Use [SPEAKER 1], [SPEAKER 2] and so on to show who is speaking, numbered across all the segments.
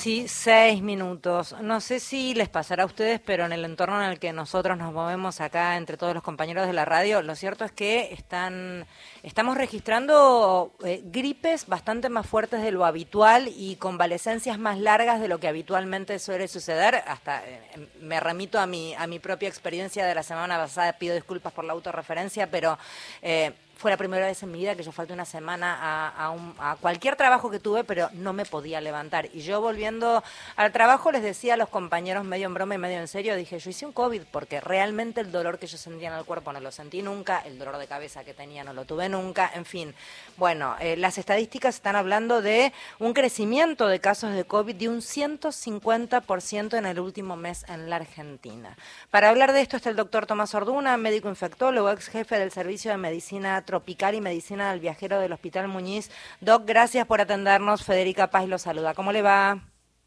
[SPEAKER 1] Sí, seis minutos. No sé si les pasará a ustedes, pero en el entorno en el que nosotros nos movemos acá entre todos los compañeros de la radio, lo cierto es que están, estamos registrando eh, gripes bastante más fuertes de lo habitual y convalecencias más largas de lo que habitualmente suele suceder. Hasta eh, me remito a mi, a mi propia experiencia de la semana pasada, pido disculpas por la autorreferencia, pero... Eh, fue la primera vez en mi vida que yo falté una semana a, cualquier trabajo que tuve, pero no me podía levantar. Y yo volviendo al trabajo les decía a los compañeros medio en broma y medio en serio, dije, yo hice un COVID porque realmente el dolor que yo sentía en el cuerpo no lo sentí nunca, el dolor de cabeza que tenía no lo tuve nunca, en fin. Bueno, eh, las estadísticas están hablando de un crecimiento de casos de COVID de un 150% en el último mes en la Argentina. Para hablar de esto está el doctor Tomás Orduna, médico infectólogo, ex jefe del Servicio de Medicina Tropical y Medicina del Viajero del Hospital Muñiz. Doc, gracias por atendernos. Federica Paz lo saluda. ¿Cómo le va?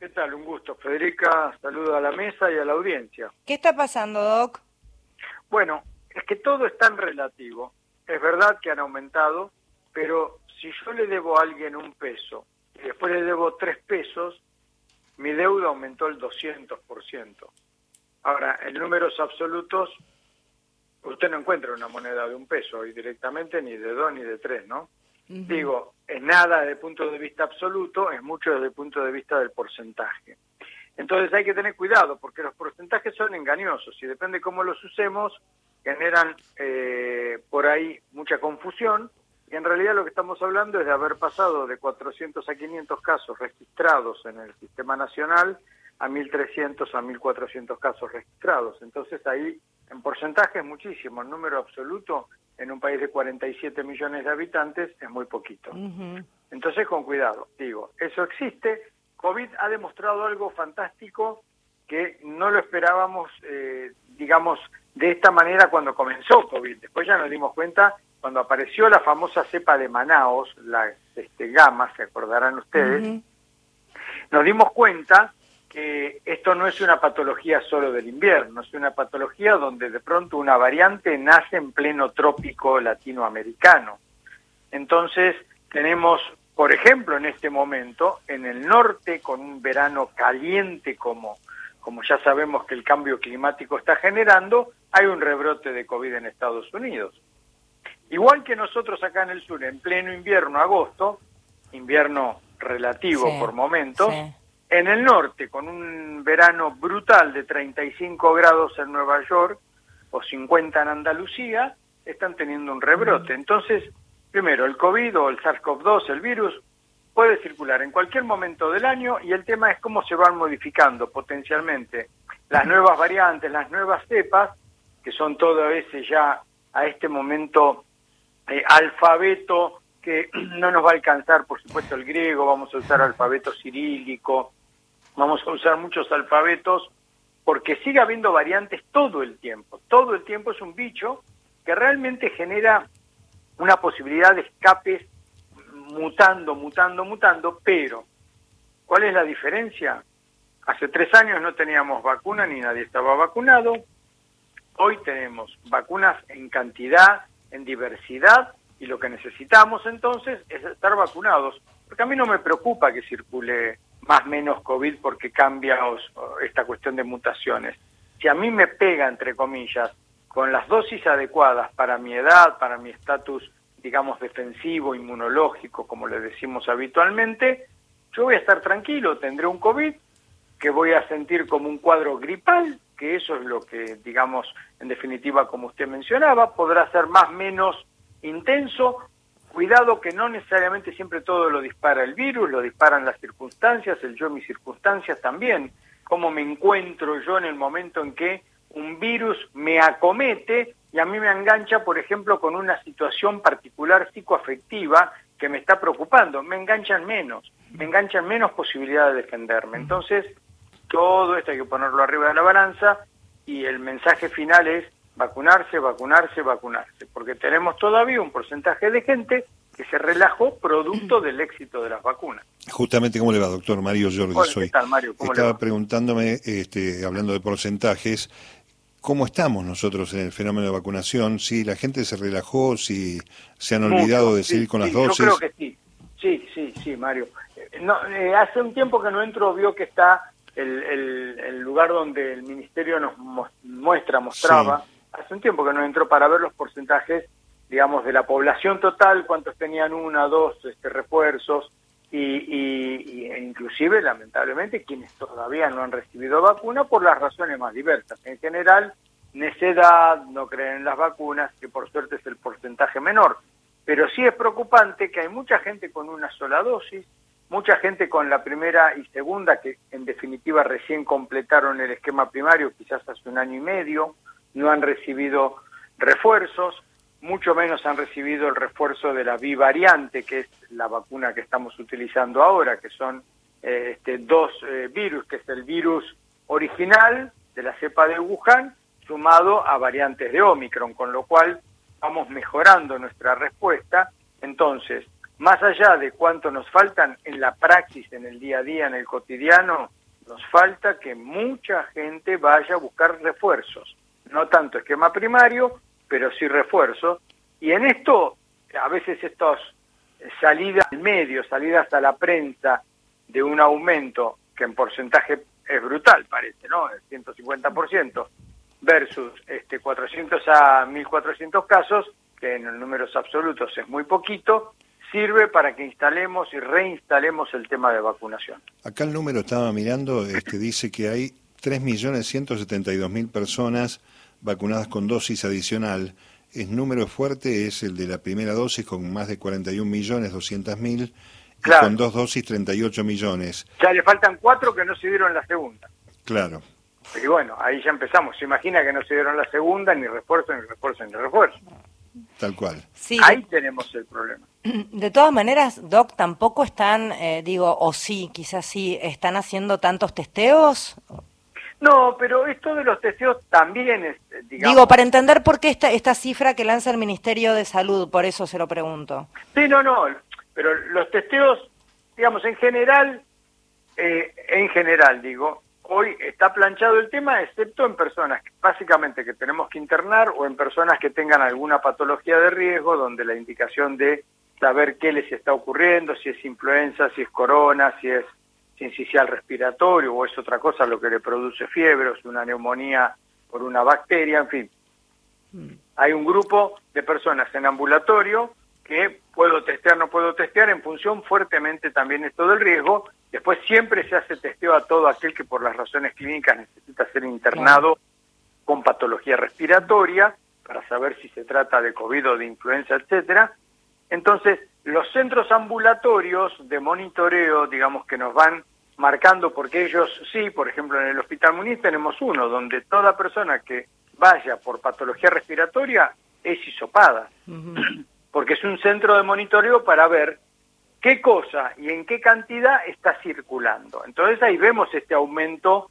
[SPEAKER 2] ¿Qué tal? Un gusto. Federica, saludo a la mesa y a la audiencia.
[SPEAKER 1] ¿Qué está pasando, Doc?
[SPEAKER 2] Bueno, es que todo es tan relativo. Es verdad que han aumentado, pero si yo le debo a alguien un peso y después le debo tres pesos, mi deuda aumentó el 200%. Ahora, en números absolutos usted no encuentra una moneda de un peso hoy directamente, ni de dos ni de tres, ¿no? Digo, es nada desde el punto de vista absoluto, es mucho desde el punto de vista del porcentaje. Entonces hay que tener cuidado porque los porcentajes son engañosos y depende cómo los usemos, generan eh, por ahí mucha confusión y en realidad lo que estamos hablando es de haber pasado de 400 a 500 casos registrados en el sistema nacional a 1.300 a 1.400 casos registrados. Entonces ahí en porcentaje es muchísimo, en número absoluto en un país de 47 millones de habitantes es muy poquito. Entonces con cuidado, digo, eso existe, COVID ha demostrado algo fantástico que no lo esperábamos, eh, digamos, de esta manera cuando comenzó COVID. Después ya nos dimos cuenta cuando apareció la famosa cepa de Manaos, la este, gamma, se acordarán ustedes, nos dimos cuenta que esto no es una patología solo del invierno, es una patología donde de pronto una variante nace en pleno trópico latinoamericano. Entonces tenemos, por ejemplo, en este momento, en el norte, con un verano caliente como, como ya sabemos que el cambio climático está generando, hay un rebrote de COVID en Estados Unidos. Igual que nosotros acá en el sur, en pleno invierno, agosto, invierno relativo por momentos, en el norte, con un verano brutal de 35 grados en Nueva York o 50 en Andalucía, están teniendo un rebrote. Entonces, primero, el COVID o el SARS-CoV-2, el virus, puede circular en cualquier momento del año y el tema es cómo se van modificando potencialmente las nuevas variantes, las nuevas cepas, que son todo ese ya a este momento eh, alfabeto que no nos va a alcanzar, por supuesto, el griego, vamos a usar alfabeto cirílico, vamos a usar muchos alfabetos, porque sigue habiendo variantes todo el tiempo. Todo el tiempo es un bicho que realmente genera una posibilidad de escapes mutando, mutando, mutando, pero ¿cuál es la diferencia? Hace tres años no teníamos vacuna ni nadie estaba vacunado. Hoy tenemos vacunas en cantidad, en diversidad, y lo que necesitamos entonces es estar vacunados. Porque a mí no me preocupa que circule más menos COVID porque cambia esta cuestión de mutaciones. Si a mí me pega, entre comillas, con las dosis adecuadas para mi edad, para mi estatus, digamos, defensivo, inmunológico, como le decimos habitualmente, yo voy a estar tranquilo, tendré un COVID que voy a sentir como un cuadro gripal, que eso es lo que, digamos, en definitiva, como usted mencionaba, podrá ser más menos intenso, Cuidado que no necesariamente siempre todo lo dispara el virus, lo disparan las circunstancias, el yo mis circunstancias también, cómo me encuentro yo en el momento en que un virus me acomete y a mí me engancha, por ejemplo, con una situación particular psicoafectiva que me está preocupando, me enganchan menos, me enganchan menos posibilidad de defenderme. Entonces, todo esto hay que ponerlo arriba de la balanza y el mensaje final es vacunarse, vacunarse, vacunarse, porque tenemos todavía un porcentaje de gente que se relajó producto del éxito de las vacunas.
[SPEAKER 3] Justamente, ¿cómo le va, doctor? Mario Jordi soy. Estaba preguntándome, este, hablando de porcentajes, ¿cómo estamos nosotros en el fenómeno de vacunación? Si la gente se relajó, si se han olvidado de seguir con las dosis.
[SPEAKER 2] Yo creo que sí, sí, sí, sí, Mario. no, eh, hace un tiempo que no entro, vio que está el, el, lugar donde el ministerio nos muestra, mostraba, hace un tiempo que no entro para ver los porcentajes, digamos, de la población total, cuántos tenían una, dos este, refuerzos, y, y, e inclusive, lamentablemente, quienes todavía no han recibido vacuna por las razones más diversas. En general, necedad, no creen en las vacunas, que por suerte es el porcentaje menor. Pero sí es preocupante que hay mucha gente con una sola dosis, mucha gente con la primera y segunda, que en definitiva recién completaron el esquema primario, quizás hace un año y medio, no han recibido refuerzos, mucho menos han recibido el refuerzo de la bivariante, que es la vacuna que estamos utilizando ahora, que son eh, este, dos eh, virus, que es el virus original de la cepa de Wuhan, sumado a variantes de Omicron, con lo cual vamos mejorando nuestra respuesta. Entonces, más allá de cuánto nos faltan en la praxis, en el día a día, en el cotidiano, nos falta que mucha gente vaya a buscar refuerzos. No tanto esquema primario, pero sí refuerzos. Y en esto, a veces estas salidas al medio, salidas a la prensa de un aumento que en porcentaje es brutal, parece, ¿no? El 150%, versus este 400 a 1400 casos, que en números absolutos es muy poquito, sirve para que instalemos y reinstalemos el tema de vacunación.
[SPEAKER 3] Acá el número estaba mirando, este dice que hay 3.172.000 personas vacunadas con dosis adicional. El número fuerte es el de la primera dosis con más de 41.200.000 y con dos dosis 38 millones.
[SPEAKER 2] Ya le faltan cuatro que no se dieron la segunda.
[SPEAKER 3] Claro.
[SPEAKER 2] Y bueno, ahí ya empezamos. Se imagina que no se dieron la segunda, ni refuerzo, ni refuerzo, ni refuerzo.
[SPEAKER 3] Tal cual.
[SPEAKER 2] Sí. Ahí tenemos el problema.
[SPEAKER 1] De todas maneras, Doc, tampoco están, eh, digo, o sí, quizás sí, están haciendo tantos testeos.
[SPEAKER 2] No, pero esto de los testeos también es,
[SPEAKER 1] eh, digamos... Digo, para entender por qué esta, esta cifra que lanza el Ministerio de Salud, por eso se lo pregunto.
[SPEAKER 2] Sí, no, no, pero los testeos, digamos, en general, eh, en general, digo, hoy está planchado el tema, excepto en personas básicamente que tenemos que internar o en personas que tengan alguna patología de riesgo, donde la indicación de saber qué les está ocurriendo, si es influenza, si es corona, si es sincicial respiratorio o es otra cosa lo que le produce fiebre, o es una neumonía por una bacteria, en fin. Mm. Hay un grupo de personas en ambulatorio que puedo testear, no puedo testear, en función fuertemente también esto del riesgo. Después siempre se hace testeo a todo aquel que por las razones clínicas necesita ser internado con patología respiratoria para saber si se trata de COVID o de influenza, etcétera. Entonces, los centros ambulatorios de monitoreo, digamos que nos van marcando, porque ellos sí, por ejemplo, en el Hospital Muniz tenemos uno, donde toda persona que vaya por patología respiratoria es hisopada porque es un centro de monitoreo para ver qué cosa y en qué cantidad está circulando. Entonces ahí vemos este aumento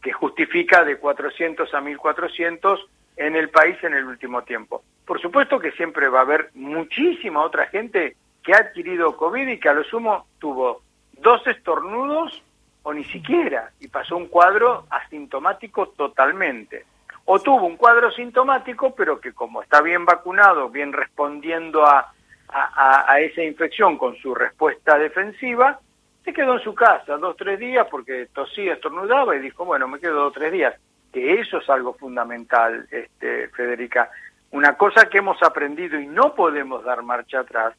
[SPEAKER 2] que justifica de 400 a 1400 en el país en el último tiempo. Por supuesto que siempre va a haber muchísima otra gente que ha adquirido COVID y que a lo sumo tuvo dos estornudos o ni siquiera y pasó un cuadro asintomático totalmente o tuvo un cuadro sintomático, pero que como está bien vacunado, bien respondiendo a, a, esa infección con su respuesta defensiva, se quedó en su casa dos, tres días porque tosía, estornudaba y dijo, bueno, me quedo dos, tres días. Que eso es algo fundamental, este, Federica. Una cosa que hemos aprendido y no podemos dar marcha atrás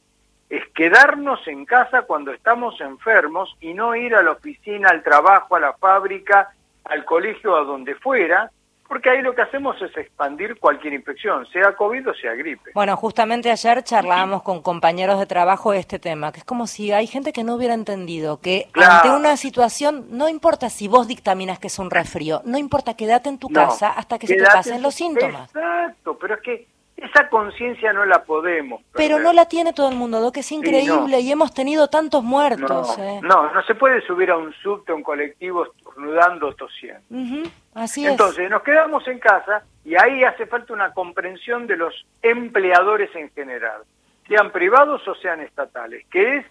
[SPEAKER 2] es quedarnos en casa cuando estamos enfermos y no ir a la oficina, al trabajo, a la fábrica, al colegio, a donde fuera, porque ahí lo que hacemos es expandir cualquier infección, sea COVID o sea gripe.
[SPEAKER 1] Bueno, justamente ayer charlábamos con compañeros de trabajo de este tema, que es como si hay gente que no hubiera entendido que ante una situación, no importa si vos dictaminas que es un resfrío, no importa, quédate en tu casa hasta que se te pasen los síntomas.
[SPEAKER 2] Exacto, pero es que esa conciencia no la podemos.
[SPEAKER 1] Pero no la tiene todo el mundo, que es increíble y hemos tenido tantos muertos.
[SPEAKER 2] No, eh. no, no, se puede subir a un subte, a un colectivo, estornudando, tosiendo.
[SPEAKER 1] Así
[SPEAKER 2] Entonces, nos quedamos en casa y ahí hace falta una comprensión de los empleadores en general, sean privados o sean estatales, que es,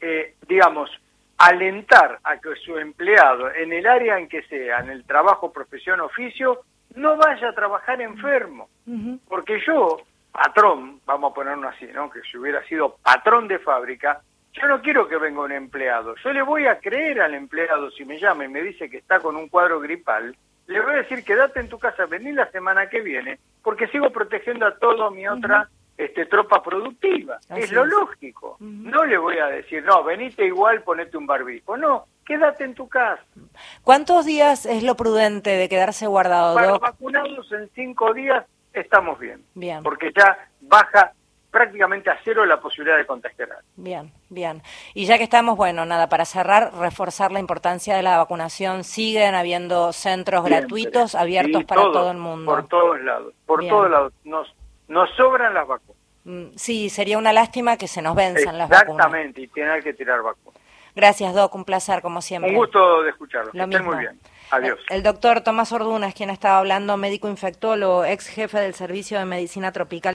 [SPEAKER 2] eh, digamos, alentar a que su empleado, en el área en que sea, en el trabajo, profesión, oficio, no vaya a trabajar enfermo. Porque yo, patrón, vamos a ponerlo así, ¿no? Que si hubiera sido patrón de fábrica, Yo no quiero que venga un empleado. Yo le voy a creer al empleado si me llama y me dice que está con un cuadro gripal. Le voy a decir, quédate en tu casa, vení la semana que viene, porque sigo protegiendo a toda mi otra este, tropa productiva. es lo lógico. No le voy a decir, no, venite igual, ponete un barbijo. No, quédate en tu casa.
[SPEAKER 1] ¿Cuántos días es lo prudente de quedarse guardado,
[SPEAKER 2] Para vacunados en cinco días estamos bien.
[SPEAKER 1] Bien.
[SPEAKER 2] Porque ya baja prácticamente a cero la posibilidad de contagiar.
[SPEAKER 1] Bien, bien. Y ya que estamos, bueno, nada, para cerrar, reforzar la importancia de la vacunación. Siguen habiendo centros gratuitos abiertos para todo, el mundo.
[SPEAKER 2] Por todos lados, por todos lados. Nos, nos sobran las vacunas.
[SPEAKER 1] Mm, sí, sería una lástima que se nos venzan las vacunas.
[SPEAKER 2] Exactamente, y tener que tirar vacunas.
[SPEAKER 1] Gracias, Doc, un placer como siempre.
[SPEAKER 2] Un gusto de escucharlo. Lo muy bien. Adiós.
[SPEAKER 1] El, el doctor Tomás Orduna es quien estaba hablando, médico infectólogo, ex jefe del Servicio de Medicina Tropical.